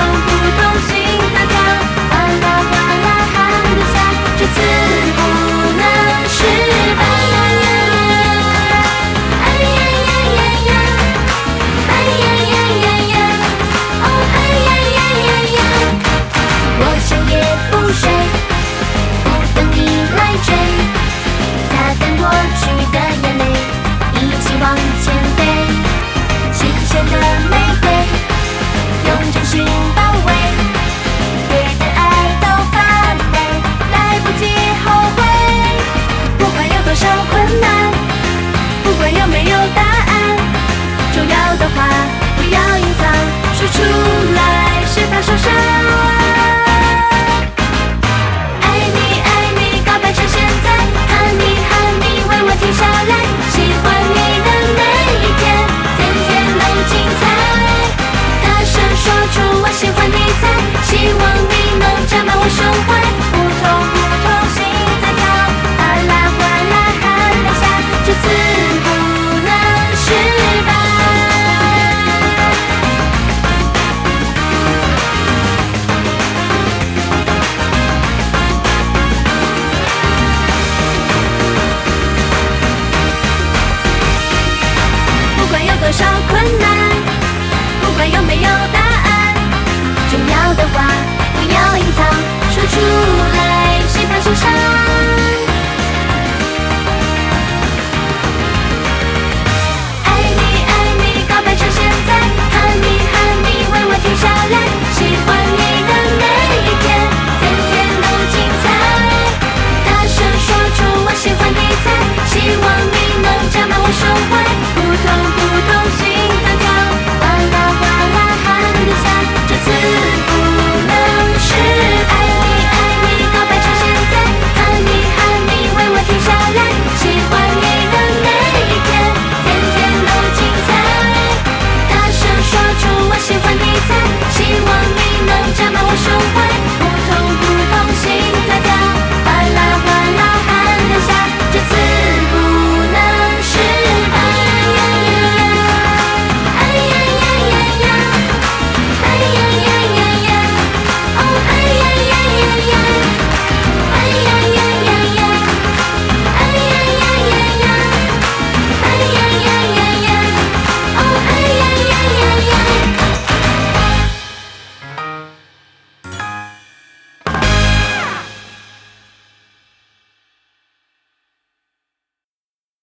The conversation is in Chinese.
don't 多少困难不管有没有答案重要的话不要隐藏说出来谁怕受伤？